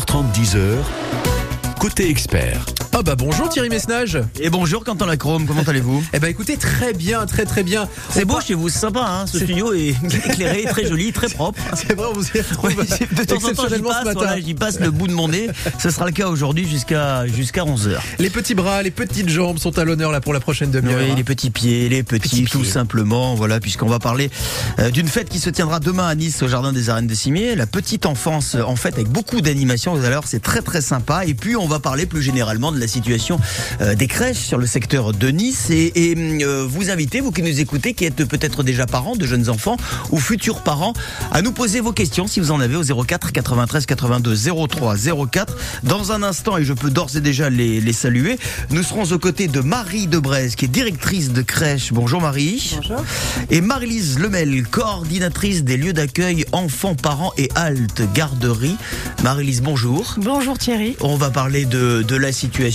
30 10h, côté expert. Ah bah bonjour Thierry Messnage Et bonjour Quentin Lacrome, comment allez-vous? Eh bah écoutez très bien, très très bien. C'est beau chez vous, c'est sympa, hein ce studio est éclairé, très joli, très propre. C'est vrai, on vous y retrouve Ouais, de temps en temps, j'y passe, voilà, j'y passe le bout de mon nez. Ce sera le cas aujourd'hui jusqu'à jusqu'à 11h. Les petits bras, les petites jambes sont à l'honneur là pour la prochaine demi-heure. Oui, hein. les petits pieds, les petits, Petits tout pieds. simplement, voilà, puisqu'on va parler euh, d'une fête qui se tiendra demain à Nice au Jardin des Arènes de Cimier. La petite enfance, en fait, avec beaucoup d'animation, vous allez c'est très très sympa. Et puis, on va parler plus généralement de la situation euh, des crèches sur le secteur de Nice. Et, et, euh, vous invitez, vous qui nous écoutez, qui êtes peut-être déjà parents de jeunes enfants ou futurs parents, à nous poser vos questions si vous en avez au 04 93 82 03 04. Dans un instant, et je peux d'ores et déjà les, les saluer, nous serons aux côtés de Marie Debrez, qui est directrice de crèche. Bonjour Marie. Bonjour. Et Marie-Lise Lemel, coordinatrice des lieux d'accueil enfants, parents et halte garderie. Marie-Lise, bonjour. Bonjour Thierry. On va parler de, de la situation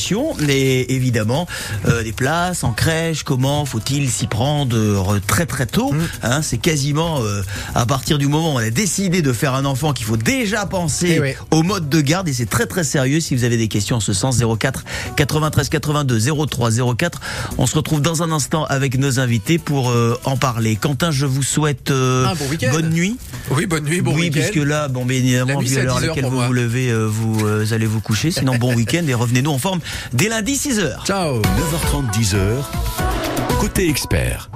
et évidemment euh, des places en crèche. Comment faut-il s'y prendre euh, très très tôt hein, C'est quasiment euh, à partir du moment où on a décidé de faire un enfant qu'il faut déjà penser Eh au mode de garde et c'est très très sérieux. Si vous avez des questions en ce sens, 04 93 82 03 04. On se retrouve dans un instant avec nos invités pour euh, en parler. Quentin, je vous souhaite euh, Un bon week-end. bonne nuit. Oui, bonne nuit, bon oui, week-end. puisque là, bon, bien évidemment, vu à l'heure à 10 heures laquelle vous moi. vous levez, euh, vous euh, allez vous coucher. Sinon, bon week-end et revenez-nous en forme dès lundi 6h. Ciao 9h30 10h, côté expert.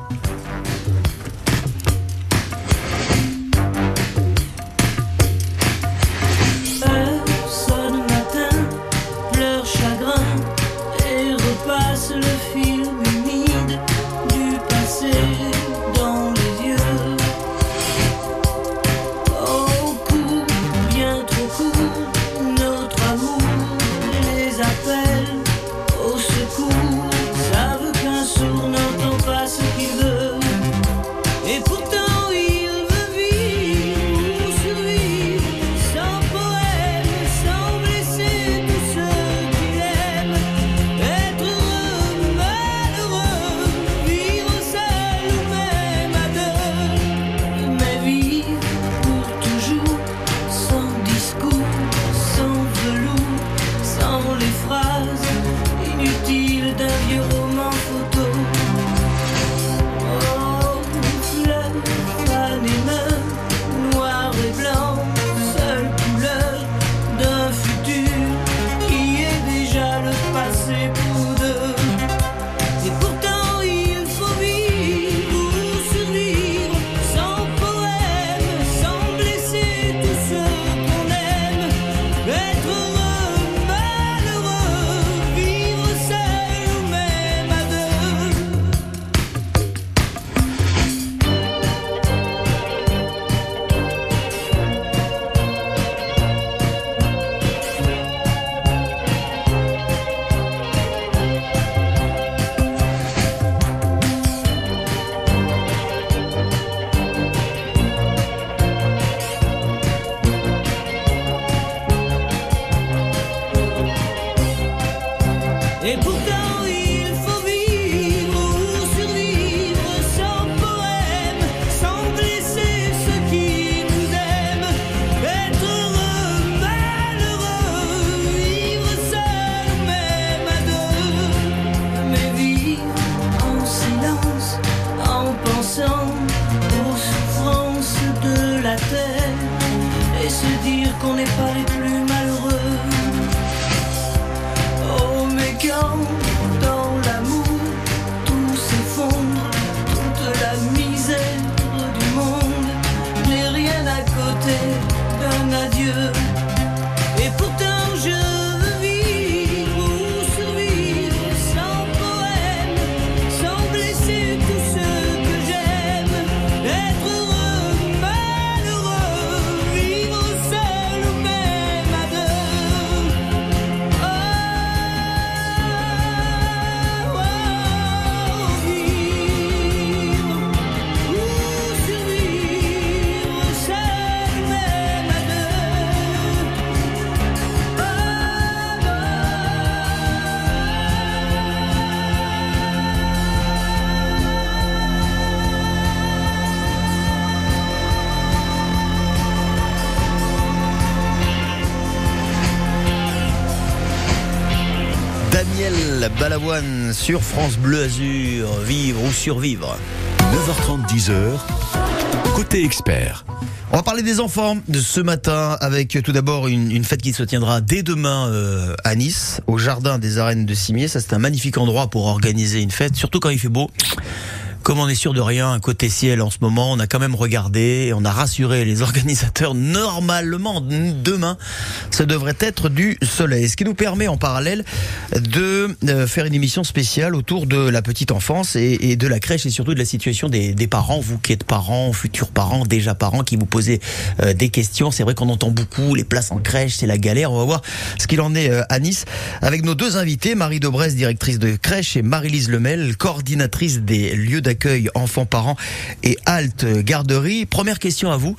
Balavoine sur France Bleu Azur, vivre ou survivre. 9h30, 10h, côté expert. On va parler des enfants de ce matin avec tout d'abord une, une fête qui se tiendra dès demain euh, à Nice, au jardin des arènes de Cimier. Ça c'est un magnifique endroit pour organiser une fête, surtout quand il fait beau. Comme on est sûr de rien, côté ciel en ce moment, on a quand même regardé et on a rassuré les organisateurs. Normalement, demain, ça devrait être du soleil. Ce qui nous permet en parallèle de euh, faire une émission spéciale autour de la petite enfance et, de la crèche et surtout de la situation des, parents. Vous qui êtes parents, futurs parents, déjà parents, qui vous posez euh, des questions. C'est vrai qu'on entend beaucoup les places en crèche, c'est la galère. On va voir ce qu'il en est euh, à Nice avec nos deux invités, Marie Dobresse, directrice de crèche, et Marie-Lise Lemel, coordinatrice des lieux d'accueil d'accueil enfants-parents et halte garderie. Première question à vous,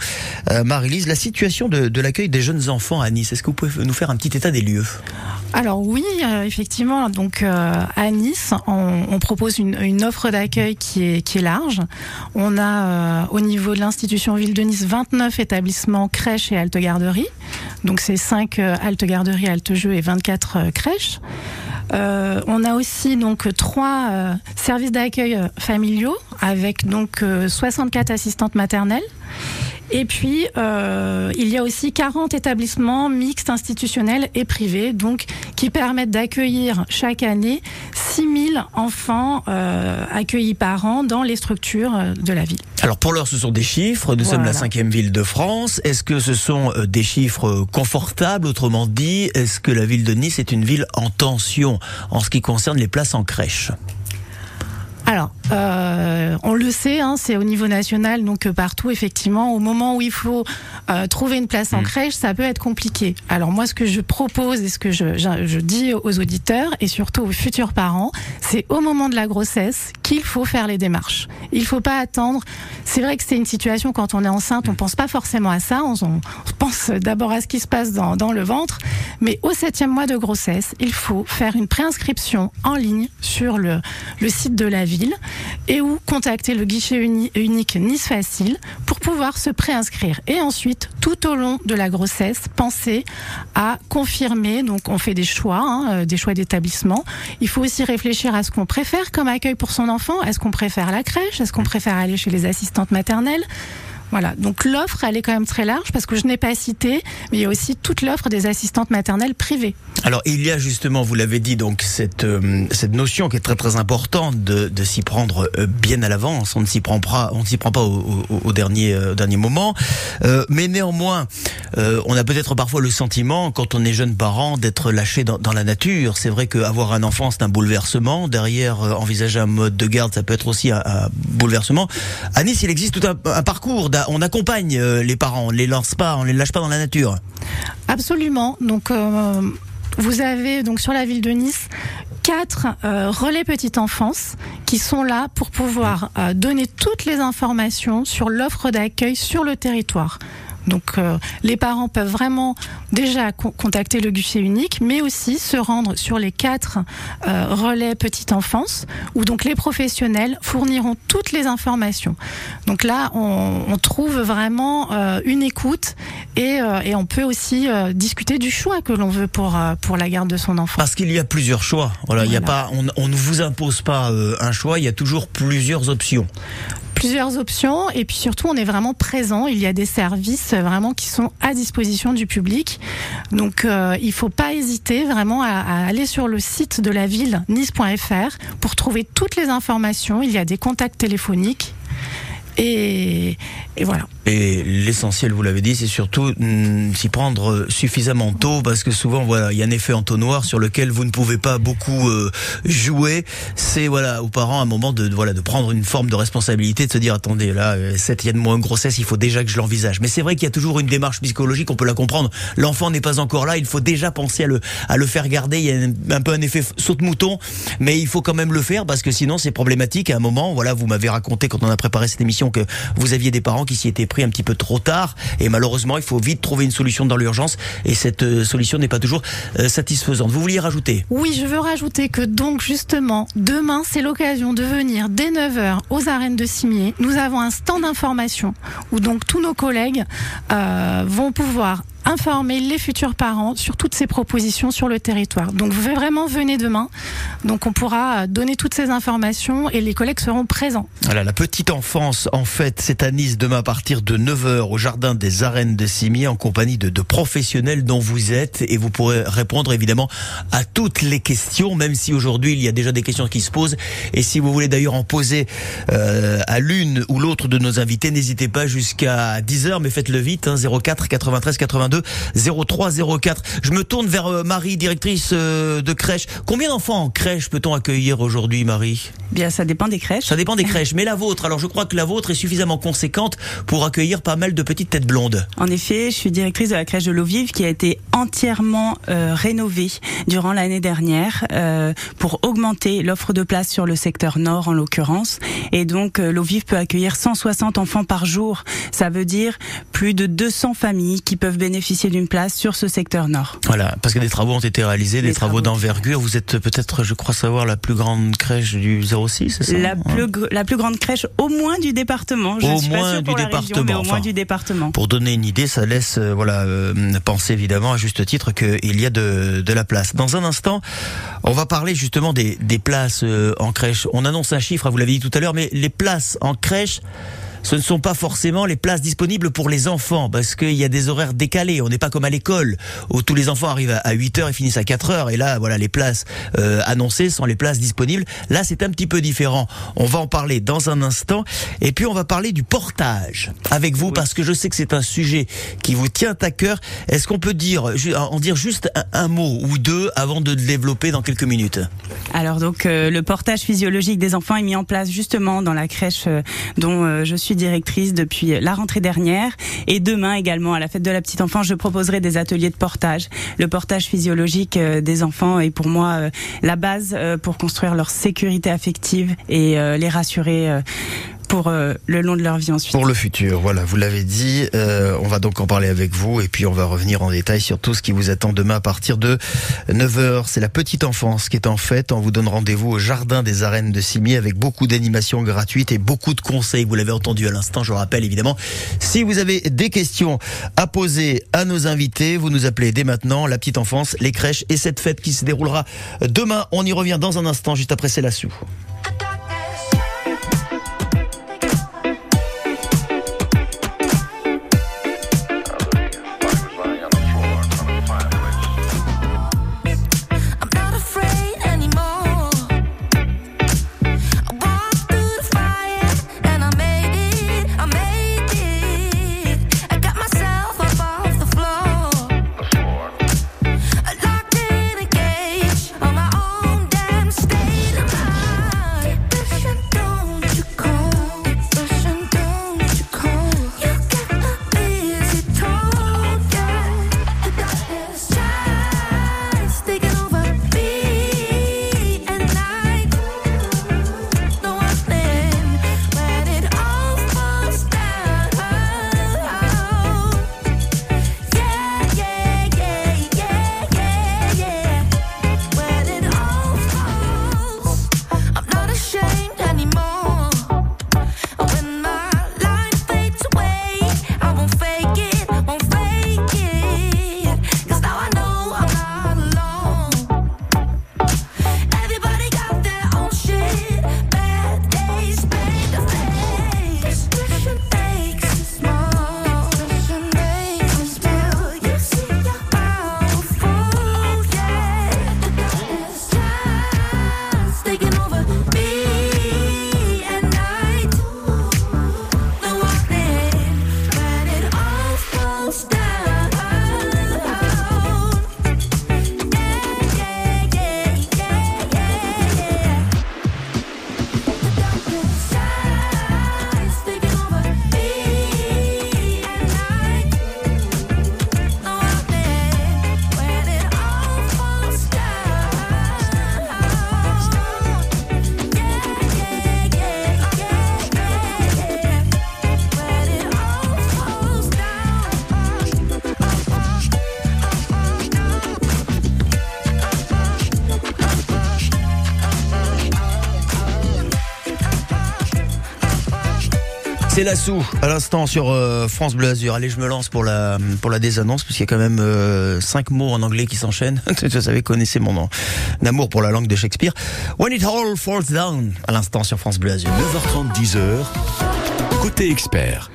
euh, Marie-Lise, la situation de, de l'accueil des jeunes enfants à Nice, est-ce que vous pouvez nous faire un petit état des lieux? Alors oui, euh, effectivement, donc euh, à Nice, on, on propose une, une offre d'accueil qui est, qui est large. On a euh, au niveau de l'institution Ville de Nice 29 établissements crèches et halte garderie. Donc c'est 5 halte garderie, halte jeux et 24 crèches. Euh, on a aussi donc trois euh, services d'accueil familiaux avec donc euh, 64 assistantes maternelles. Et puis, euh, il y a aussi 40 établissements mixtes institutionnels et privés, donc qui permettent d'accueillir chaque année 6000 enfants euh, accueillis par an dans les structures de la ville. Alors pour l'heure, ce sont des chiffres. Nous voilà. sommes la cinquième ville de France. Est-ce que ce sont des chiffres confortables? Autrement dit, est-ce que la ville de Nice est une ville en tension en ce qui concerne les places en crèche? Alors, euh, on le sait, hein, c'est au niveau national, donc euh, partout, effectivement, au moment où il faut euh, trouver une place en mmh. crèche, ça peut être compliqué. Alors moi, ce que je propose et ce que je, je, je dis aux auditeurs et surtout aux futurs parents, c'est au moment de la grossesse qu'il faut faire les démarches. Il faut pas attendre. C'est vrai que c'est une situation quand on est enceinte, on pense pas forcément à ça, on, on pense d'abord à ce qui se passe dans, dans le ventre, mais au septième mois de grossesse, il faut faire une préinscription en ligne sur le, le site de la ville et ou contacter le guichet uni, unique Nice Facile pour pouvoir se préinscrire. Et ensuite, tout au long de la grossesse, penser à confirmer. Donc, on fait des choix, hein, des choix d'établissement. Il faut aussi réfléchir à ce qu'on préfère comme accueil pour son enfant. Est-ce qu'on préfère la crèche? Est-ce qu'on préfère aller chez les assistantes maternelles? Voilà, donc l'offre, elle est quand même très large parce que je n'ai pas cité, mais il y a aussi toute l'offre des assistantes maternelles privées. Alors il y a justement, vous l'avez dit, donc cette euh, cette notion qui est très très importante de, de s'y prendre euh, bien à l'avance. On ne s'y prend pas, on ne s'y prend pas au, au, au dernier euh, dernier moment. mais néanmoins, on a peut-être parfois le sentiment, quand on est jeune parent, d'être lâché dans, dans la nature. C'est vrai qu'avoir un enfant, c'est un bouleversement. Derrière, envisager un mode de garde, ça peut être aussi un, un bouleversement. À Nice, il existe tout un, un parcours on accompagne euh, les parents, on les lance pas, on les lâche pas dans la nature. Absolument. Donc euh, vous avez donc sur la ville de Nice quatre euh, relais petite enfance qui sont là pour pouvoir donner toutes les informations sur l'offre d'accueil sur le territoire. Donc euh, les parents peuvent vraiment déjà co contacter le guichet unique, mais aussi se rendre sur les quatre euh, relais petite enfance, où donc les professionnels fourniront toutes les informations. Donc là, on, on trouve vraiment euh, une écoute et, et, on peut aussi discuter du choix que l'on veut pour pour la garde de son enfant. Parce qu'il y a plusieurs choix. Voilà, il voilà. y a pas, on, on ne vous impose pas un choix, il y a toujours plusieurs options plusieurs options et puis surtout on est vraiment présent. Il y a des services vraiment qui sont à disposition du public. Donc euh, il faut pas hésiter vraiment à, aller sur le site de la ville nice.fr pour trouver toutes les informations. Il y a des contacts téléphoniques et, et voilà. Et l'essentiel, vous l'avez dit, c'est surtout mm, s'y prendre suffisamment tôt parce que souvent, voilà, il y a un effet entonnoir sur lequel vous ne pouvez pas beaucoup euh, jouer. C'est voilà aux parents un moment de voilà de prendre une forme de responsabilité, de se dire attendez là, cette il y de moins de grossesse, il faut déjà que je l'envisage. Mais c'est vrai qu'il y a toujours une démarche psychologique, on peut la comprendre. L'enfant n'est pas encore là, il faut déjà penser à le à le faire garder. Il y a un, un peu un effet saute-mouton, mais il faut quand même le faire parce que sinon c'est problématique. À un moment, voilà, vous m'avez raconté quand on a préparé cette émission que vous aviez des parents qui s'y étaient pris un petit peu trop tard et malheureusement il faut vite trouver une solution dans l'urgence et cette euh, solution n'est pas toujours euh, satisfaisante. Vous vouliez rajouter? Oui, je veux rajouter que donc justement demain c'est l'occasion de venir dès 9h aux arènes de Cimier. Nous avons un stand d'information où donc tous nos collègues euh, vont pouvoir informer les futurs parents sur toutes ces propositions sur le territoire. Donc vous vraiment venez demain. Donc on pourra donner toutes ces informations et les collègues seront présents. Voilà, la petite enfance, en fait, c'est à Nice demain à partir de 9h au jardin des arènes de Cimier en compagnie de, professionnels dont vous êtes et vous pourrez répondre évidemment à toutes les questions, même si aujourd'hui il y a déjà des questions qui se posent. Et si vous voulez d'ailleurs en poser euh, à l'une ou l'autre de nos invités, n'hésitez pas jusqu'à 10h, mais faites-le vite, hein, 04 93 82 03 04. Je me tourne vers euh, Marie, directrice euh, de crèche. Combien d'enfants en crèche peut-on accueillir aujourd'hui, Marie? Bien, ça dépend des crèches. Ça dépend des crèches, mais la vôtre, alors je crois que la vôtre est suffisamment conséquente pour accueillir pas mal de petites têtes blondes. En effet, je suis directrice de la crèche de l'eau vive qui a été entièrement euh, rénovée durant l'année dernière euh, pour augmenter l'offre de place sur le secteur nord en l'occurrence. Et donc euh, l'eau vive peut accueillir 160 enfants par jour. Ça veut dire plus de 200 familles qui peuvent bénéficier d'une place sur ce secteur nord. Voilà, parce que des travaux ont été réalisés, des Des travaux, travaux. d'envergure. Vous êtes peut-être, je crois savoir, la plus grande crèche du 06, c'est ça La plus, gr- la plus grande crèche au moins du département. Je Au suis moins pas sûre du région, département, mais au moins du département. Pour donner une idée, ça laisse euh, voilà euh, penser évidemment à juste titre qu'il y a de, de la place. Dans un instant, on va parler justement des, des places euh, en crèche. On annonce un chiffre, hein, vous l'avez dit tout à l'heure, mais les places en crèche ce ne sont pas forcément les places disponibles pour les enfants parce qu'il y a des horaires décalés. On n'est pas comme à l'école où tous les enfants arrivent à 8 heures et finissent à 4 heures. Et là, voilà, les places euh, annoncées sont les places disponibles. Là, c'est un petit peu différent. On va en parler dans un instant. Et puis, on va parler du portage avec vous parce que je sais que c'est un sujet qui vous tient à cœur. Est-ce qu'on peut dire, en dire juste un, un mot ou deux avant de le développer dans quelques minutes? Alors donc euh, le portage physiologique des enfants est mis en place justement dans la crèche euh, dont euh, je suis directrice depuis la rentrée dernière et demain également à la fête de la petite enfance je proposerai des ateliers de portage. Le portage physiologique euh, des enfants est pour moi euh, la base euh, pour construire leur sécurité affective et les rassurer pour euh, le long de leur vie ensuite. Pour le futur, voilà, vous l'avez dit. euh, on va donc en parler avec vous et puis on va revenir en détail sur tout ce qui vous attend demain à partir de 9h. C'est la petite enfance qui est en fête. On vous donne rendez-vous au Jardin des Arènes de Cimier avec beaucoup d'animations gratuites et beaucoup de conseils. Vous l'avez entendu à l'instant, je rappelle évidemment. Si vous avez des questions à poser à nos invités, vous nous appelez dès maintenant. La petite enfance, les crèches et cette fête qui se déroulera demain. On y revient dans un instant, juste après c'est la C'est la sous à l'instant sur euh, France Bleu Azur. Allez, je me lance pour la pour la désannonce parce qu'il y a quand même euh, cinq mots en anglais qui s'enchaînent. Vous savez, connaissez mon nom. amour pour la langue de Shakespeare. When it all falls down à l'instant sur France Bleu Azur. 9h30, 10h, côté expert.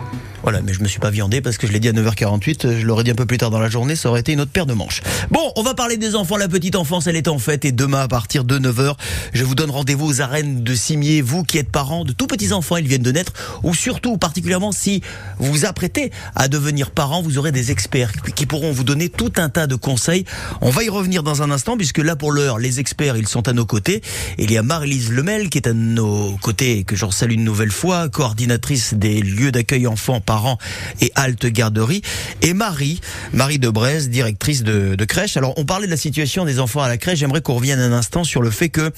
Voilà, mais je me suis pas viandé parce que je l'ai dit à 9h48, je l'aurais dit un peu plus tard dans la journée, ça aurait été une autre paire de manches. Bon, on va parler des enfants, la petite enfance, elle est en fête et demain à partir de 9h, je vous donne rendez-vous aux arènes de Cimier, vous qui êtes parents de tout petits enfants, ils viennent de naître, ou surtout, particulièrement si vous vous apprêtez à devenir parent, vous aurez des experts qui pourront vous donner tout un tas de conseils. On va y revenir dans un instant puisque là pour l'heure, les experts, ils sont à nos côtés. Il y a Marie-Lise Lemel qui est à nos côtés, que j'en salue une nouvelle fois, coordinatrice des lieux d'accueil enfants, et halte garderie, et Marie, Marie de directrice de, de crèche. Alors, on parlait de la situation des enfants à la crèche. J'aimerais qu'on revienne un instant sur le fait que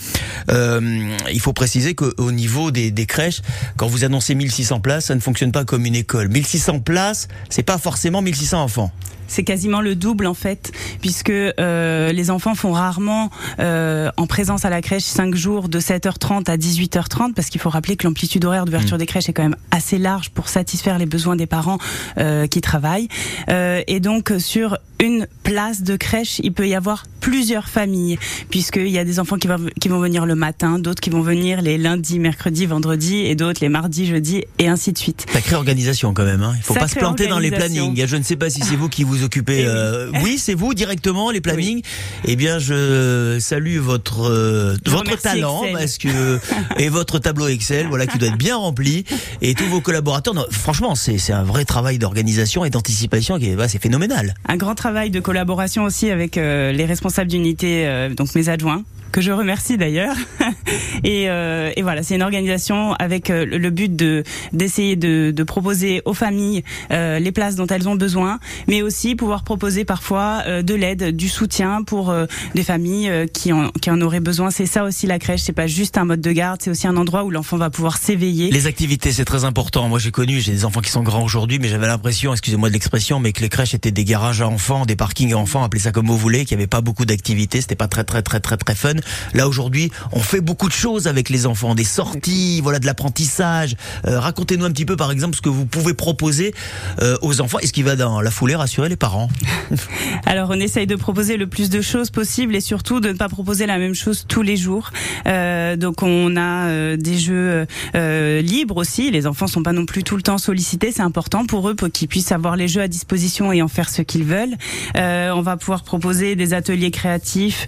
euh, il faut préciser qu'au niveau des, des crèches, quand vous annoncez 1600 places, ça ne fonctionne pas comme une école. 1600 places, c'est pas forcément 1600 enfants. C'est quasiment le double en fait, puisque euh, les enfants font rarement euh, en présence à la crèche 5 jours de 7h30 à 18h30, parce qu'il faut rappeler que l'amplitude horaire d'ouverture des crèches est quand même assez large pour satisfaire les besoins des parents euh, qui travaillent. Euh, et donc sur une place de crèche, il peut y avoir plusieurs familles, puisqu'il y a des enfants qui vont, qui vont venir le matin, d'autres qui vont venir les lundis, mercredis, vendredis, et d'autres les mardis, jeudis, et ainsi de suite. Sacrée organisation quand même. Hein. Il faut pas se planter dans les plannings. Je ne sais pas si c'est vous qui vous occupez. Eh oui. euh, oui, c'est vous directement les plannings. Eh bien, je salue votre euh, votre talent Excel. parce que et votre tableau Excel, voilà, qui doit être bien rempli et tous vos collaborateurs. non, franchement, c'est c'est un vrai travail d'organisation et d'anticipation qui est bah, c'est phénoménal. Un grand travail de collaboration aussi avec euh, les responsables d'unité, donc mes adjoints que je remercie d'ailleurs. et, euh, et voilà, c'est une organisation avec euh, le- but de d'essayer de, de proposer aux familles euh, les places dont elles ont besoin, mais aussi pouvoir proposer parfois euh, de l'aide, du soutien pour euh, des familles euh, qui en qui en auraient besoin. C'est ça aussi la crèche, c'est pas juste un mode de garde, c'est aussi un endroit où l'enfant va pouvoir s'éveiller. Les activités, c'est très important. Moi, j'ai connu, j'ai des enfants qui sont grands aujourd'hui, mais j'avais l'impression, excusez-moi de l'expression, mais que les crèches étaient des garages à enfants, des parkings à enfants, appelez ça comme vous voulez, qu'il n'y avait pas beaucoup d'activités, c'était pas très très très très très fun. Là aujourd'hui, on fait beaucoup de choses avec les enfants, des sorties, voilà, de l'apprentissage. Euh, Racontez-nous un petit peu, par exemple, ce que vous pouvez proposer euh, aux enfants et ce qui va dans la foulée rassurer les parents. Alors on essaye de proposer le plus de choses possible et surtout de ne pas proposer la même chose tous les jours. Euh, donc on a des jeux libres aussi. Les enfants sont pas non plus tout le temps sollicités. C'est important pour eux pour qu'ils puissent avoir les jeux à disposition et en faire ce qu'ils veulent. On va pouvoir proposer des ateliers créatifs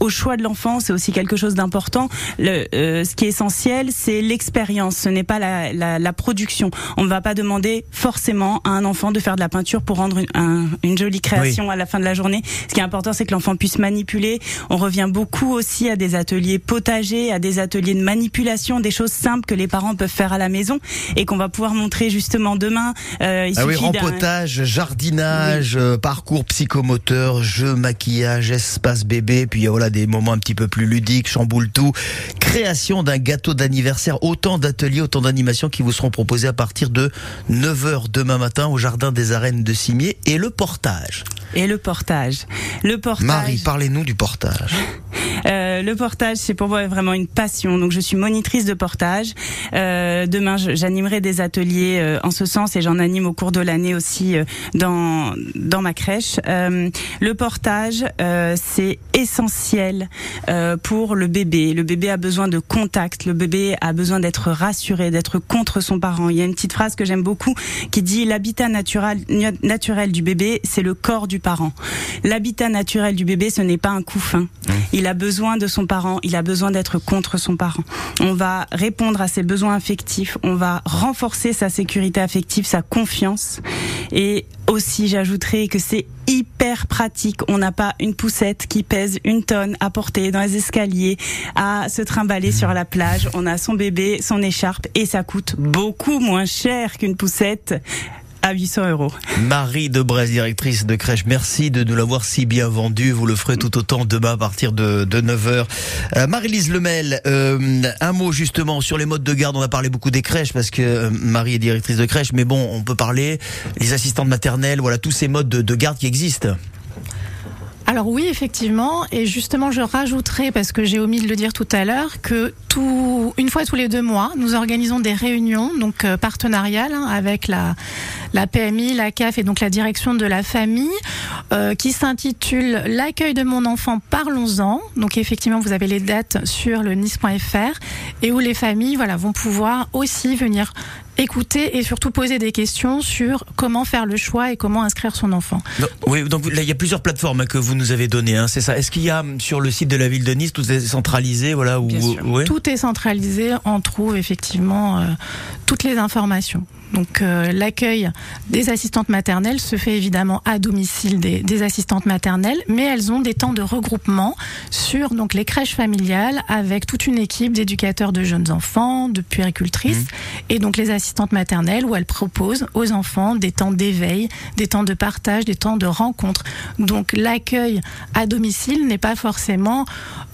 au choix de l'enfant. C'est aussi quelque chose d'important. Euh, ce qui est essentiel, c'est l'expérience. Ce n'est pas la, la, la production. On ne va pas demander forcément à un enfant de faire de la peinture pour rendre une, un- une jolie création à la fin de la journée. Ce qui est important, c'est que l'enfant puisse manipuler. On revient beaucoup aussi à des ateliers potagers, à des ateliers de manipulation, des choses simples que les parents peuvent faire à la maison et qu'on va pouvoir montrer justement demain. Euh, il Ah oui, rempotage, jardinage, euh, parcours psychomoteur, jeu, maquillage, espace bébé, puis voilà des moments un petit peu plus ludiques, chamboule tout, création d'un gâteau d'anniversaire, autant d'ateliers, autant d'animations qui vous seront proposés à partir de 9h demain matin au jardin des arènes de Cimier et le portage. et le portage. Le portage. Marie, parlez-nous du portage. Euh, le portage, c'est pour moi vraiment une passion. Donc, je suis monitrice de portage. Euh, demain, j'animerai des ateliers euh, en ce sens et j'en anime au cours de l'année aussi dans dans ma crèche. Le portage, c'est essentiel euh, pour le bébé. Le bébé a besoin de contact. Le bébé a besoin d'être rassuré, d'être contre son parent. Il y a une petite phrase que j'aime beaucoup qui dit l'habitat naturel naturel du bébé, c'est le corps du parent. L'habitat naturel du bébé, ce n'est pas un couffin. Il a besoin de son parent, il a besoin d'être contre son parent. On va répondre à ses besoins affectifs, on va renforcer sa sécurité affective, sa confiance. Et aussi, j'ajouterai que c'est hyper pratique. On n'a pas une poussette qui pèse une tonne à porter dans les escaliers, à se trimballer sur la plage. On a son bébé, son écharpe et ça coûte beaucoup moins cher qu'une poussette à 800 euros. Marie directrice de crèche, merci de nous l'avoir si bien vendu. Vous le ferez tout autant demain à partir de, de 9h. Euh, Marie-Lise Lemel, euh, un mot justement sur les modes de garde. On a parlé beaucoup des crèches parce que euh, Marie est directrice de crèche, mais bon, on peut parler les assistantes maternelles, voilà tous ces modes de, de garde qui existent. Alors oui, effectivement, et justement, je rajouterai parce que j'ai omis de le dire tout à l'heure que tout, une fois tous les deux mois, nous organisons des réunions donc euh, partenariales hein, avec la la PMI, la CAF et donc la direction de la famille euh, qui s'intitule L'accueil de mon enfant, parlons-en. Donc effectivement, vous avez les dates sur le nice.fr et où les familles voilà vont pouvoir aussi venir écouter et surtout poser des questions sur comment faire le choix et comment inscrire son enfant. Oui, donc là, il y a plusieurs plateformes que vous nous avez données, hein, c'est ça. Est-ce qu'il y a hum, sur le site de la ville de Nice tout est centralisé, voilà, où, Bien sûr. ouais Tout est centralisé, on trouve effectivement euh, toutes les informations. Donc euh, l'accueil des assistantes maternelles se fait évidemment à domicile des, des assistantes maternelles, mais elles ont des temps de regroupement sur donc les crèches familiales avec toute une équipe d'éducateurs de jeunes enfants, de puéricultrices et donc les assistantes maternelles où elles proposent aux enfants des temps d'éveil, des temps de partage, des temps de rencontre. Donc l'accueil à domicile n'est pas forcément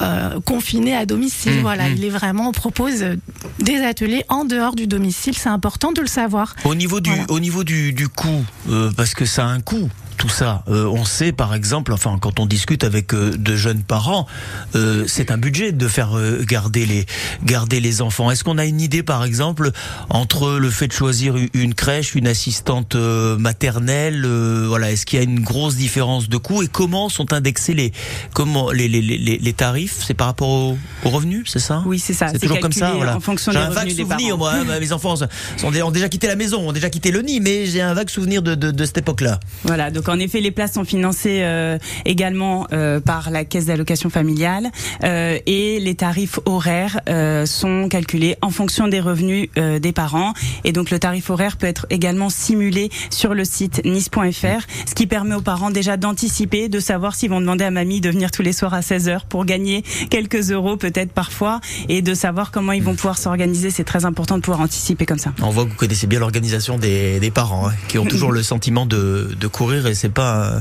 euh, confiné à domicile. Mmh, voilà, mmh. il est vraiment on propose euh, des ateliers en dehors du domicile. C'est important de le savoir. Au niveau du, Voilà. au niveau du, du coût, euh, parce que ça a un coût. Tout ça, Euh, on sait par exemple, enfin quand on discute avec euh, de jeunes parents, euh, c'est un budget de faire euh, garder les garder les enfants. Est-ce qu'on a une idée par exemple entre le fait de choisir une crèche, une assistante euh, maternelle, euh, voilà, est-ce qu'il y a une grosse différence de coût et comment sont indexés les comment les les, les, les tarifs? C'est par rapport au- aux revenus, c'est ça? Oui, c'est ça. C'est toujours comme ça, voilà. En fonction J'ai un vague souvenir, moi. hein, mes enfants sont- ont déjà quitté la maison, ont déjà quitté le nid, mais j'ai un vague souvenir de, de, de cette époque-là. Voilà, donc en effet, les places sont financées euh, également euh, par la caisse d'allocation familiale euh, et les tarifs horaires euh, sont calculés en fonction des revenus euh, des parents. Et donc le tarif horaire peut être également simulé sur le site nice.fr, ce qui permet aux parents déjà d'anticiper, de savoir s'ils vont demander à mamie de venir tous les soirs à 16h pour gagner quelques euros peut-être parfois et de savoir comment ils vont pouvoir s'organiser. C'est très important de pouvoir anticiper comme ça. On voit que vous connaissez bien l'organisation des, des parents, hein, qui ont toujours le sentiment de, de courir c'est pas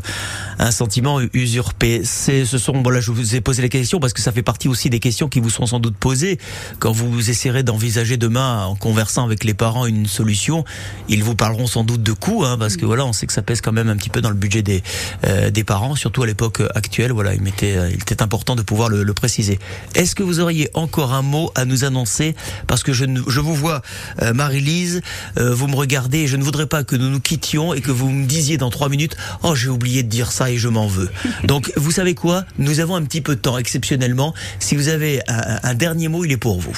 un, un sentiment usurpé. C'est, ce sont, voilà, je vous ai posé les questions parce que ça fait partie aussi des questions qui vous seront sans doute posées quand vous essaierez d'envisager demain, en conversant avec les parents, une solution. Ils vous parleront sans doute de coûts, hein, parce que voilà, on sait que ça pèse quand même un petit peu dans le budget des, euh, des parents, surtout à l'époque actuelle. Voilà, il euh, il était important de pouvoir le, le préciser. Est-ce que vous auriez encore un mot à nous annoncer? Parce que je, je vous vois, euh, Marie-Lise, euh, vous me regardez et je ne voudrais pas que nous nous quittions et que vous me disiez dans trois minutes Oh, j'ai oublié de dire ça et je m'en veux. Donc, vous savez quoi? Nous avons un petit peu de temps, exceptionnellement. Si vous avez un, dernier mot, il est pour vous.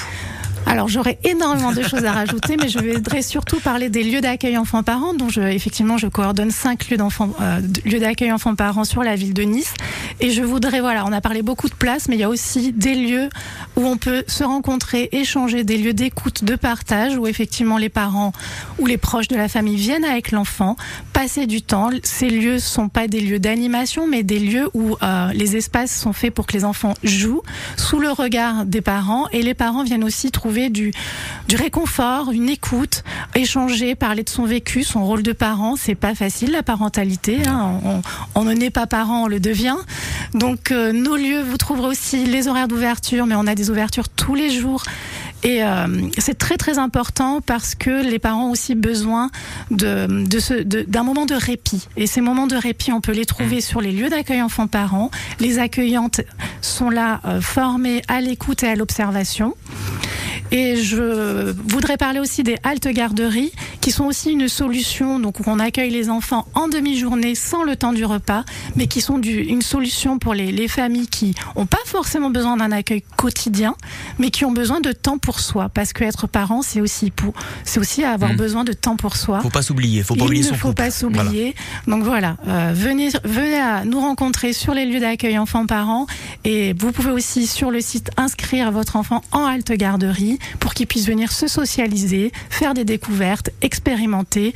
Alors j'aurais énormément de choses à rajouter, mais je voudrais surtout parler des lieux d'accueil enfants-parents, dont je, effectivement je coordonne cinq lieux d'enfants, euh, lieux d'accueil enfants-parents sur la ville de Nice. Et je voudrais, voilà, on a parlé beaucoup de places, mais il y a aussi des lieux où on peut se rencontrer, échanger, des lieux d'écoute, de partage, où effectivement les parents ou les proches de la famille viennent avec l'enfant, passer du temps. Ces lieux sont pas des lieux d'animation, mais des lieux où euh, les espaces sont faits pour que les enfants jouent sous le regard des parents, et les parents viennent aussi trouver du, du réconfort, une écoute, échanger, parler de son vécu, son rôle de parent. C'est pas facile la parentalité. hein. On, on ne naît pas parent, on le devient. Donc euh, nos lieux, vous trouverez aussi les horaires d'ouverture, mais on a des ouvertures tous les jours. Et euh, c'est très très important parce que les parents ont aussi besoin de, de ce- de- d'un moment de répit. Et ces moments de répit, on peut les trouver sur les lieux d'accueil enfants-parents. Les accueillantes sont là euh, formées à l'écoute et à l'observation. Et je voudrais parler aussi des haltes garderies, qui sont aussi une solution, donc où on accueille les enfants en demi-journée sans le temps du repas, mais qui sont du- une solution pour les, les familles qui n'ont pas forcément besoin d'un accueil quotidien, mais qui ont besoin de temps pour soi, parce que être parent, c'est aussi pour, c'est aussi avoir Mhm. besoin de temps pour soi. Faut pas s'oublier, faut pas Il oublier ne son faut couple. pas s'oublier. Donc voilà, euh, venez, venez à nous rencontrer sur les lieux d'accueil enfants-parents et vous pouvez aussi sur le site inscrire votre enfant en halte garderie pour qu'il puisse venir se socialiser, faire des découvertes, expérimenter.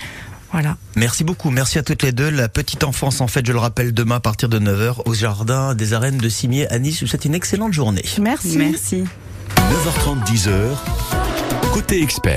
Voilà. Merci beaucoup, merci à toutes les deux. La petite enfance, en fait, je le rappelle, demain à partir de 9h au jardin des arènes de Cimier à Nice. Je vous souhaite une excellente journée. Merci. Merci. 9h30, 10h, côté expert.